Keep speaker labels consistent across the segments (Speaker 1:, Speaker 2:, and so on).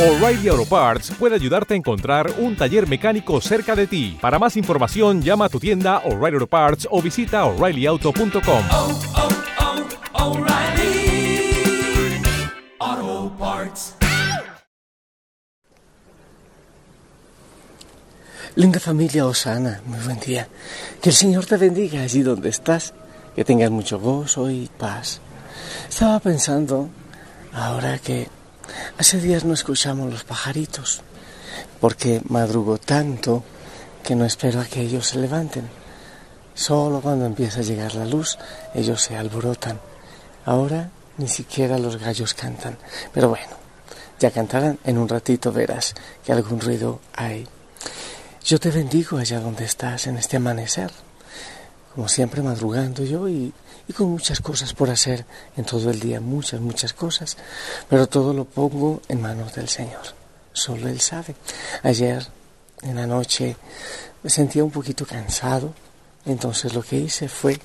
Speaker 1: O'Reilly Auto Parts puede ayudarte a encontrar un taller mecánico cerca de ti. Para más información, llama a tu tienda O'Reilly Auto Parts o visita oreillyauto.com.
Speaker 2: oh, oh, Parts.
Speaker 3: Linda familia Osana, muy buen día. Que el Señor te bendiga allí donde estás, que tengas mucho gozo y paz. Estaba pensando, ahora que hace días no escuchamos los pajaritos, porque madrugo tanto que no espero a que ellos se levanten. Solo cuando empieza a llegar la luz, ellos se alborotan. Ahora ni siquiera los gallos cantan. Pero bueno, ya cantarán en un ratito, verás que algún ruido hay. Yo te bendigo allá donde estás en este amanecer, como siempre madrugando yo y, y, con muchas cosas por hacer en todo el día, muchas, muchas cosas, pero todo lo pongo en manos del Señor, solo Él sabe. Ayer en la noche me sentía un poquito cansado, entonces lo que hice fue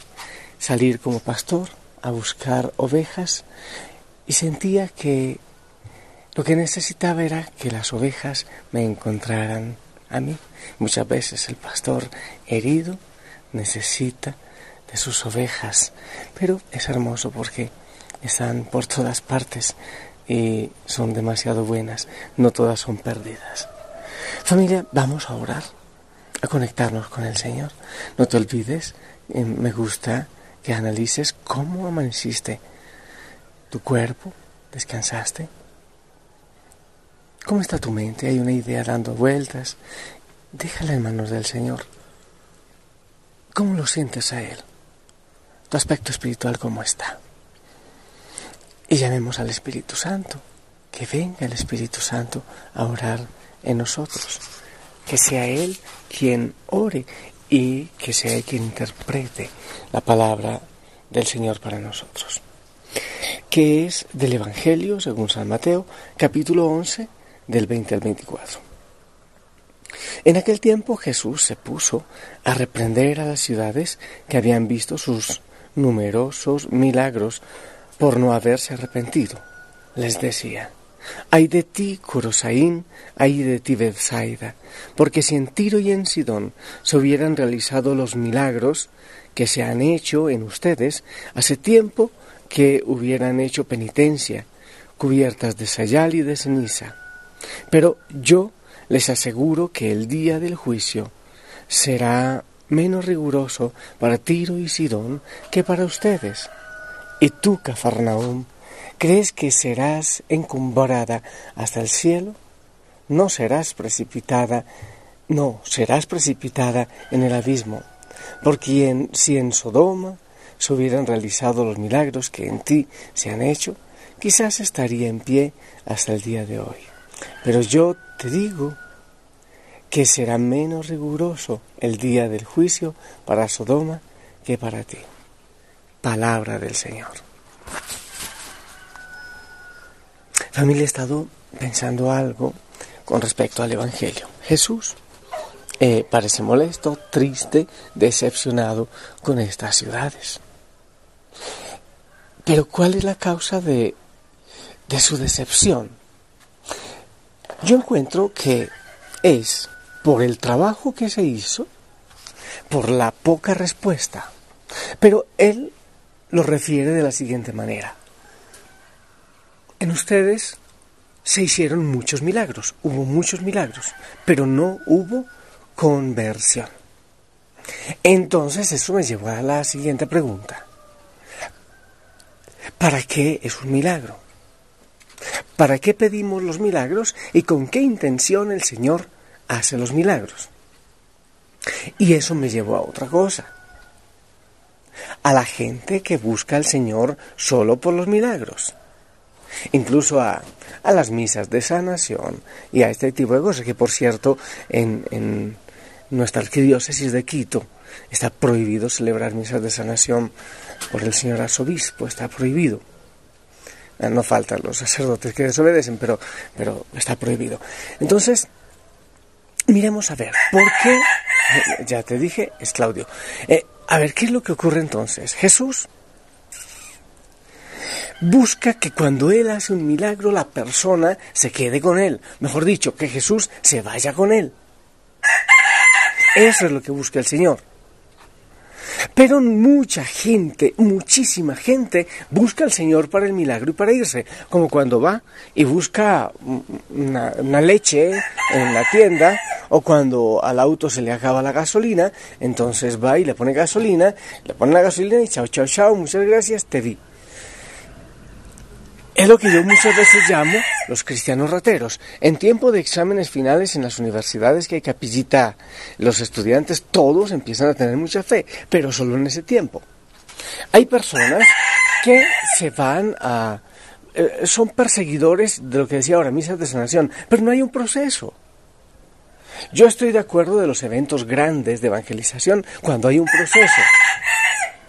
Speaker 3: salir como pastor a buscar ovejas y sentía que lo que necesitaba era que las ovejas me encontraran a mí. Muchas veces el pastor herido necesita de sus ovejas, pero es hermoso porque están por todas partes y son demasiado buenas, no todas son perdidas. Familia, vamos a orar, a conectarnos con el Señor. No te olvides, eh, me gusta que analices cómo amaneciste tu cuerpo, descansaste, ¿Cómo está tu mente? Hay una idea dando vueltas. Déjala en manos del Señor. ¿Cómo lo sientes a Él? Aspecto espiritual, ¿cómo está? Y llamemos al Espíritu Santo. Que venga el Espíritu Santo a orar en nosotros. Que sea Él quien ore y que sea Él quien interprete la palabra del Señor para nosotros. Que es del Evangelio, según San Mateo, capítulo 11, del 20 al 24. En aquel tiempo Jesús se puso a reprender a las ciudades que habían visto sus numerosos milagros por no haberse arrepentido. Les decía, ay de ti, Corosaín, ay de ti, Bethsaida, porque si en Tiro y en Sidón se hubieran realizado los milagros que se han hecho en ustedes, hace tiempo que hubieran hecho penitencia, cubiertas de sayal y de ceniza. Pero yo les aseguro que el día del juicio será menos riguroso para Tiro y Sidón que para ustedes. Y tú, Cafarnaúm, ¿crees que serás encumbrada hasta el cielo? No serás precipitada, no, serás precipitada en el abismo, porque si en Sodoma se hubieran realizado los milagros que en ti se han hecho, quizás estaría en pie hasta el día de hoy. Pero yo te digo que será menos riguroso el día del juicio para Sodoma que para ti. Palabra del Señor. Familia, he estado pensando algo con respecto al Evangelio. Jesús eh, parece molesto, triste, decepcionado con estas ciudades. Pero ¿cuál es la causa de, de su decepción? Yo encuentro que es por el trabajo que se hizo, por la poca respuesta. Pero él lo refiere de la siguiente manera. En ustedes se hicieron muchos milagros, hubo muchos milagros, pero no hubo conversión. Entonces eso me llevó a la siguiente pregunta. ¿Para qué es un milagro? ¿Para qué pedimos los milagros y con qué intención el Señor hace los milagros? Y eso me llevó a otra cosa. A la gente que busca al Señor solo por los milagros. Incluso a, a las misas de sanación y a este tipo de cosas, que por cierto en, en nuestra arquidiócesis de Quito está prohibido celebrar misas de sanación por el señor arzobispo, está prohibido. No faltan los sacerdotes que desobedecen, pero, pero está prohibido. Entonces, miremos a ver, ¿por qué? Ya te dije, es Claudio. Eh, a ver, ¿qué es lo que ocurre entonces? Jesús busca que cuando Él hace un milagro la persona se quede con Él. Mejor dicho, que Jesús se vaya con Él. Eso es lo que busca el Señor. Pero mucha gente, muchísima gente, busca al Señor para el milagro y para irse. Como cuando va y busca una, leche en la tienda o cuando al auto se le acaba la gasolina, entonces va y le pone gasolina, le pone la gasolina y chao, chao, chao, muchas gracias, te vi. Es lo que yo muchas veces llamo los cristianos rateros. En tiempo de exámenes finales en las universidades que hay capillita, los estudiantes todos empiezan a tener mucha fe, pero solo en ese tiempo. Hay personas que se van a... Eh, son perseguidores de lo que decía ahora, misas de sanación, pero no hay un proceso. Yo estoy de acuerdo de los eventos grandes de evangelización cuando hay un proceso.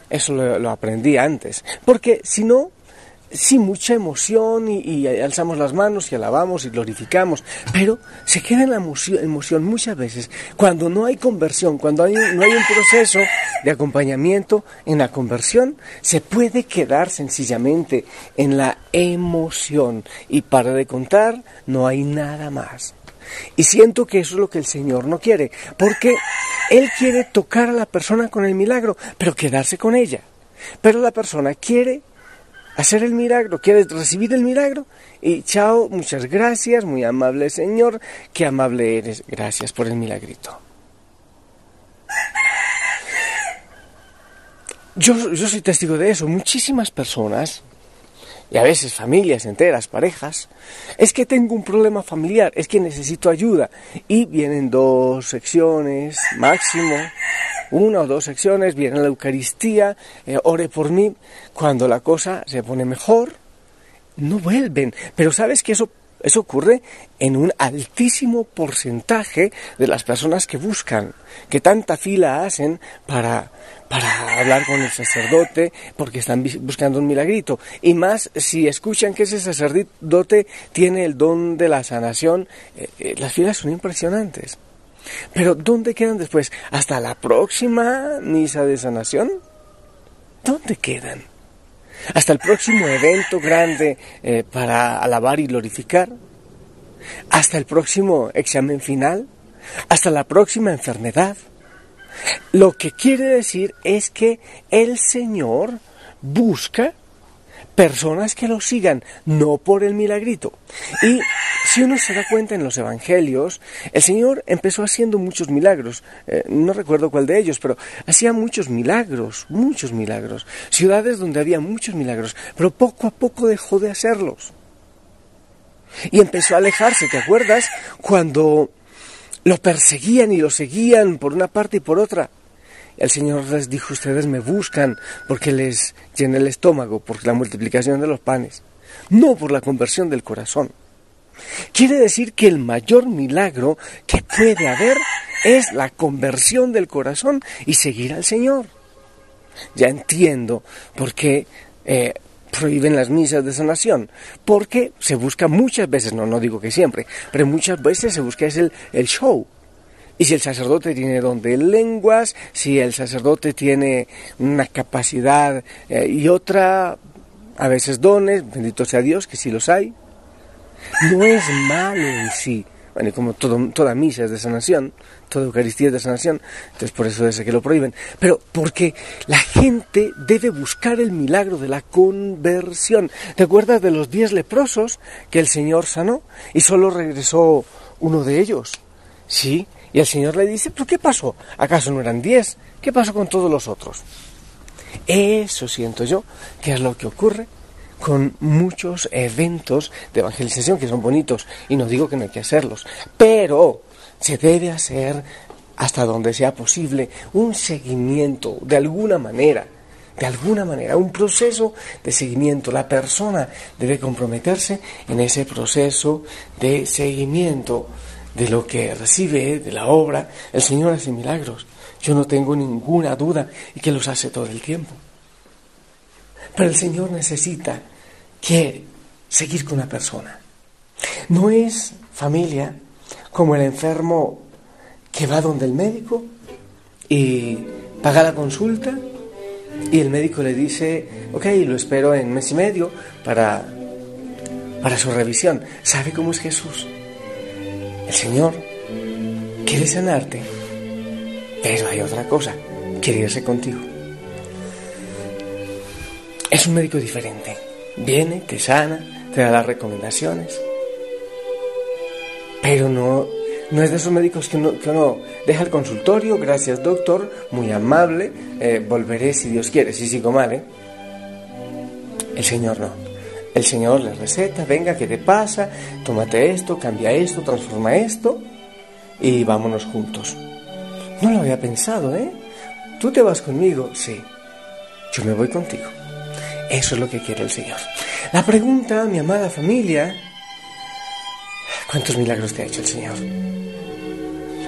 Speaker 3: Eso lo, aprendí antes. Porque si no, sí, mucha emoción y, alzamos las manos y alabamos y glorificamos, pero se queda en la emoción, emoción muchas veces cuando no hay conversión, cuando hay, no hay un proceso de acompañamiento en la conversión, se puede quedar sencillamente en la emoción y para de contar no hay nada más. Y siento que eso es lo que el Señor no quiere, porque Él quiere tocar a la persona con el milagro, pero quedarse con ella. Pero la persona quiere hacer el milagro, quieres recibir el milagro y chao, muchas gracias, muy amable Señor, qué amable eres, gracias por el milagrito. Yo, yo soy testigo de eso, muchísimas personas, y a veces familias enteras, parejas, es que tengo un problema familiar, es que necesito ayuda, y vienen dos secciones máximo, una o dos secciones, viene la Eucaristía, eh, ore por mí. Cuando la cosa se pone mejor, no vuelven. Pero sabes que eso, eso ocurre en un altísimo porcentaje de las personas que buscan, que tanta fila hacen para, para hablar con el sacerdote porque están buscando un milagrito. Y más si escuchan que ese sacerdote tiene el don de la sanación, eh, eh, las filas son impresionantes. Pero ¿dónde quedan después? ¿Hasta la próxima misa de sanación? ¿Dónde quedan? ¿Hasta el próximo evento grande eh, para alabar y glorificar? ¿Hasta el próximo examen final? ¿Hasta la próxima enfermedad? Lo que quiere decir es que el Señor busca personas que lo sigan, no por el milagrito. Y si uno se da cuenta en los evangelios, el Señor empezó haciendo muchos milagros. Eh, no recuerdo cuál de ellos, pero hacía muchos milagros, muchos milagros. Ciudades donde había muchos milagros, pero poco a poco dejó de hacerlos. Y empezó a alejarse, ¿te acuerdas? Cuando lo perseguían y lo seguían por una parte y por otra. El Señor les dijo, ustedes me buscan porque les llena el estómago, por la multiplicación de los panes, no por la conversión del corazón. Quiere decir que el mayor milagro que puede haber es la conversión del corazón y seguir al Señor. Ya entiendo por qué eh, prohíben las misas de sanación, porque se busca muchas veces, no, no digo que siempre, pero muchas veces se busca es el, el show. Y si el sacerdote tiene don de lenguas, si el sacerdote tiene una capacidad eh, y otra, a veces dones, bendito sea Dios, que sí los hay, no es malo en sí. Bueno, y como toda misa es de sanación, toda Eucaristía es de sanación, entonces por eso es que lo prohíben. Pero porque la gente debe buscar el milagro de la conversión. ¿Te acuerdas de los diez leprosos que el Señor sanó? Y solo regresó uno de ellos. Sí, y el Señor le dice, ¿pero qué pasó? ¿Acaso no eran diez? ¿Qué pasó con todos los otros? Eso siento yo que es lo que ocurre con muchos eventos de evangelización que son bonitos y no digo que no hay que hacerlos, pero se debe hacer hasta donde sea posible un seguimiento de alguna manera, de alguna manera, un proceso de seguimiento. La persona debe comprometerse en ese proceso de seguimiento de lo que recibe de la obra. El Señor hace milagros, yo no tengo ninguna duda y que los hace todo el tiempo. Pero el Señor necesita, quiere seguir con la persona. No es familia como el enfermo que va donde el médico y paga la consulta Y el médico le dice, ok, lo espero en mes y medio para, para su revisión. ¿Sabe cómo es Jesús? El Señor quiere sanarte, pero hay otra cosa, quiere irse contigo. Es un médico diferente. Viene, te sana, te da las recomendaciones, pero no, no es de esos médicos que uno, que uno deja el consultorio, gracias doctor, muy amable, eh, volveré si Dios quiere, si sigo mal, ¿eh? El Señor no. El Señor le receta, venga, ¿qué te pasa? Tómate esto, cambia esto, transforma esto y vámonos juntos. No lo había pensado, ¿eh? ¿Tú te vas conmigo? Sí. Yo me voy contigo. Eso es lo que quiere el Señor. La pregunta, mi amada familia, ¿cuántos milagros te ha hecho el Señor?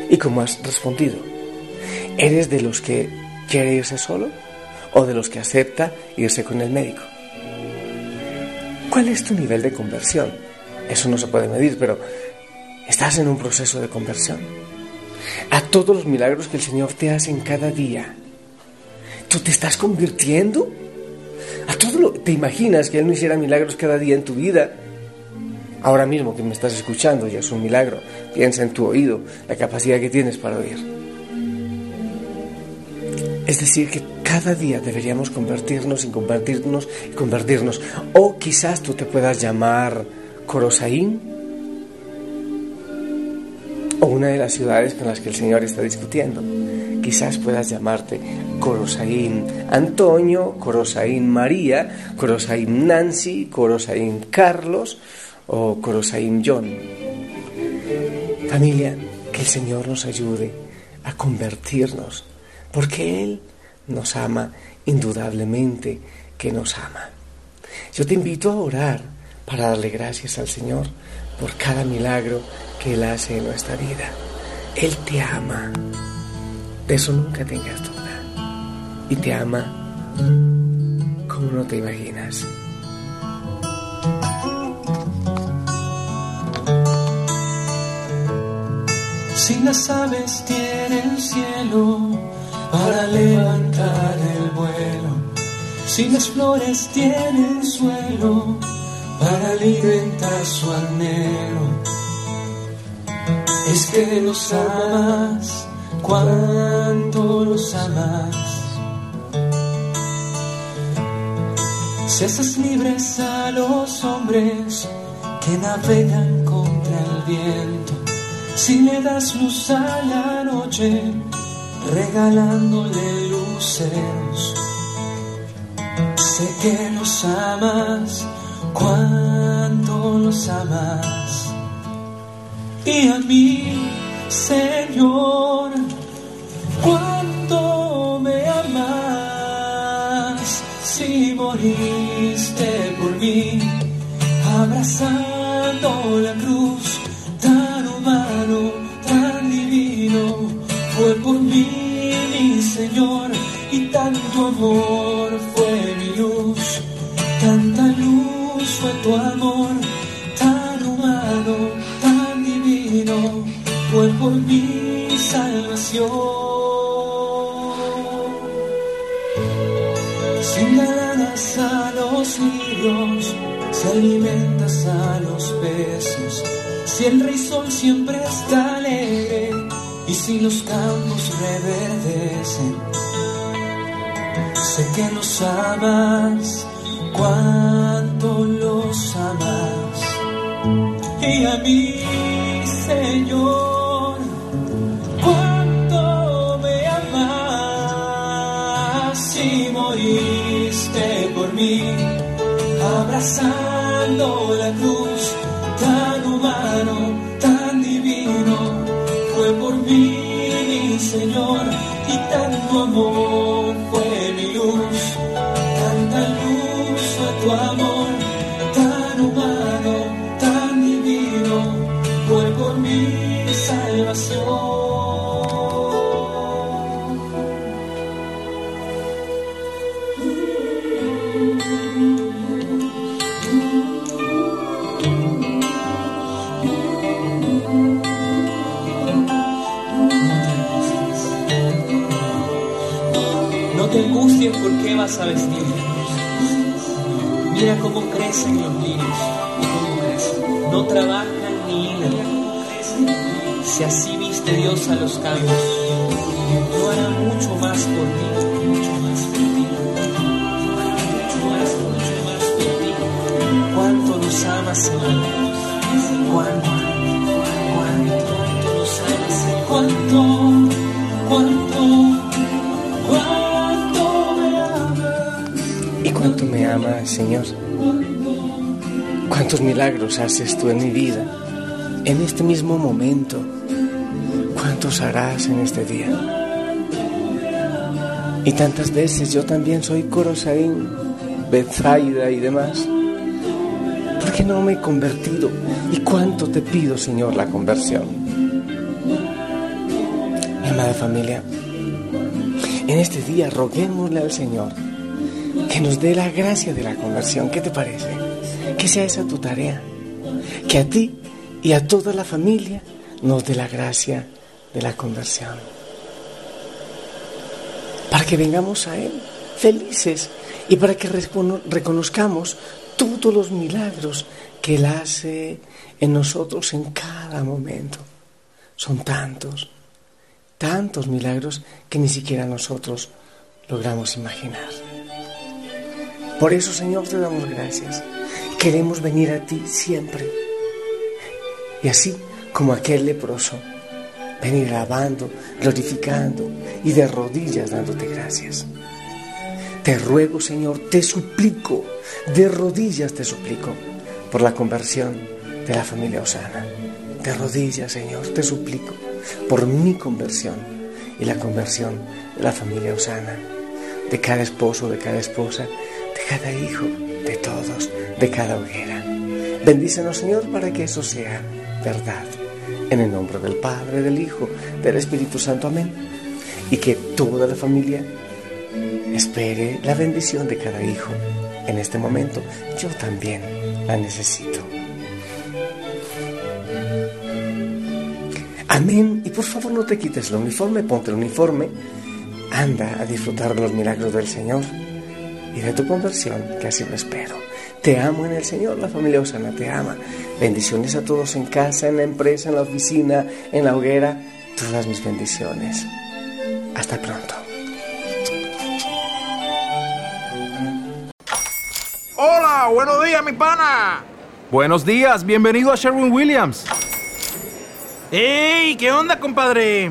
Speaker 3: ¿Y cómo has respondido? ¿Eres de los que quiere irse solo o de los que acepta irse con el médico? ¿Cuál es tu nivel de conversión? Eso no se puede medir, pero estás en un proceso de conversión. A todos los milagros que el Señor te hace en cada día, ¿tú te estás convirtiendo? ¿A lo, ¿Te imaginas que Él no hiciera milagros cada día en tu vida? Ahora mismo que me estás escuchando ya es un milagro. Piensa en tu oído, la capacidad que tienes para oír. Es decir, que cada día deberíamos convertirnos y convertirnos y convertirnos. O quizás tú te puedas llamar Corosaín o una de las ciudades con las que el Señor está discutiendo. Quizás puedas llamarte Corosaín Antonio, Corosaín María, Corosaín Nancy, Corosaín Carlos o Corosaín John. Familia, que el Señor nos ayude a convertirnos, porque Él nos ama indudablemente que nos ama. Yo te invito a orar para darle gracias al Señor por cada milagro que Él hace en nuestra vida. Él te ama. De eso nunca tengas duda. Y te ama como no te imaginas.
Speaker 2: Si las aves tienen cielo para levantar el vuelo, si las flores tienen suelo para alimentar su anhelo, es que los amas cuando los amas. Si haces libres a los hombres que navegan contra el viento, si le das luz a la noche, regalándole luceros. Sé que los amas cuando los amas. Y a mí, Señor, tanto amor fue mi luz, tanta luz fue tu amor, tan humano, tan divino, fue por mi salvación. Si das a los lirios, si alimentas a los peces, si el rey siempre está alegre y si los campos reverdecen, sé que los amas cuando los amas. Y a mí, Señor, cuando me amas, si moriste por mí, abrazando la cruz, tan humano, tan divino, fue por mí, mi Señor, y tanto amor fue tanta luz fue tu amor, tan humano, tan divino, fue por mi salvación. Por qué vas a vestir Mira cómo crecen los lirios, no trabajan ni hilan. Si así viste Dios a los campos, no hará mucho más por ti, mucho más por ti. Cuánto nos amas, Señor, cuánto, cuánto, cuánto nos amas, cuánto, cuánto.
Speaker 3: Ama, Señor. Cuántos milagros haces tú en mi vida, en este mismo momento. Cuántos harás en este día. Y tantas veces yo también soy Corosaín, Bethsaida y demás. ¿Por qué no me he convertido? ¿Y cuánto te pido, Señor, la conversión? Mi amada familia, en este día roguémosle al Señor que nos dé la gracia de la conversión. ¿Qué te parece? Que sea esa tu tarea. Que a ti y a toda la familia nos dé la gracia de la conversión. Para que vengamos a Él felices y para que reconozcamos todos los milagros que Él hace en nosotros en cada momento. Son tantos, tantos milagros que ni siquiera nosotros logramos imaginar. Por eso, Señor, te damos gracias. Queremos venir a ti siempre. Y así como aquel leproso, venir alabando, glorificando y de rodillas dándote gracias. Te ruego, Señor, te suplico, de rodillas te suplico, por la conversión de la familia Osana. De rodillas, Señor, te suplico, por mi conversión y la conversión de la familia Osana, de cada esposo, de cada esposa, cada hijo, de todos, de cada hoguera. Bendícenos, Señor, para que eso sea verdad. En el nombre del Padre, del Hijo, del Espíritu Santo. Amén. Y que toda la familia espere la bendición de cada hijo. En este momento yo también la necesito. Amén. Y por favor no te quites el uniforme, ponte el uniforme. Anda a disfrutar de los milagros del Señor y de tu conversión, que así lo espero. Te amo en el Señor, la familia Osana te ama. Bendiciones a todos en casa, en la empresa, en la oficina, en la hoguera. Todas mis bendiciones. Hasta pronto.
Speaker 4: Hola, buenos días, mi pana.
Speaker 5: Buenos días, bienvenido a Sherwin Williams.
Speaker 4: ¡Ey! ¿Qué onda, compadre?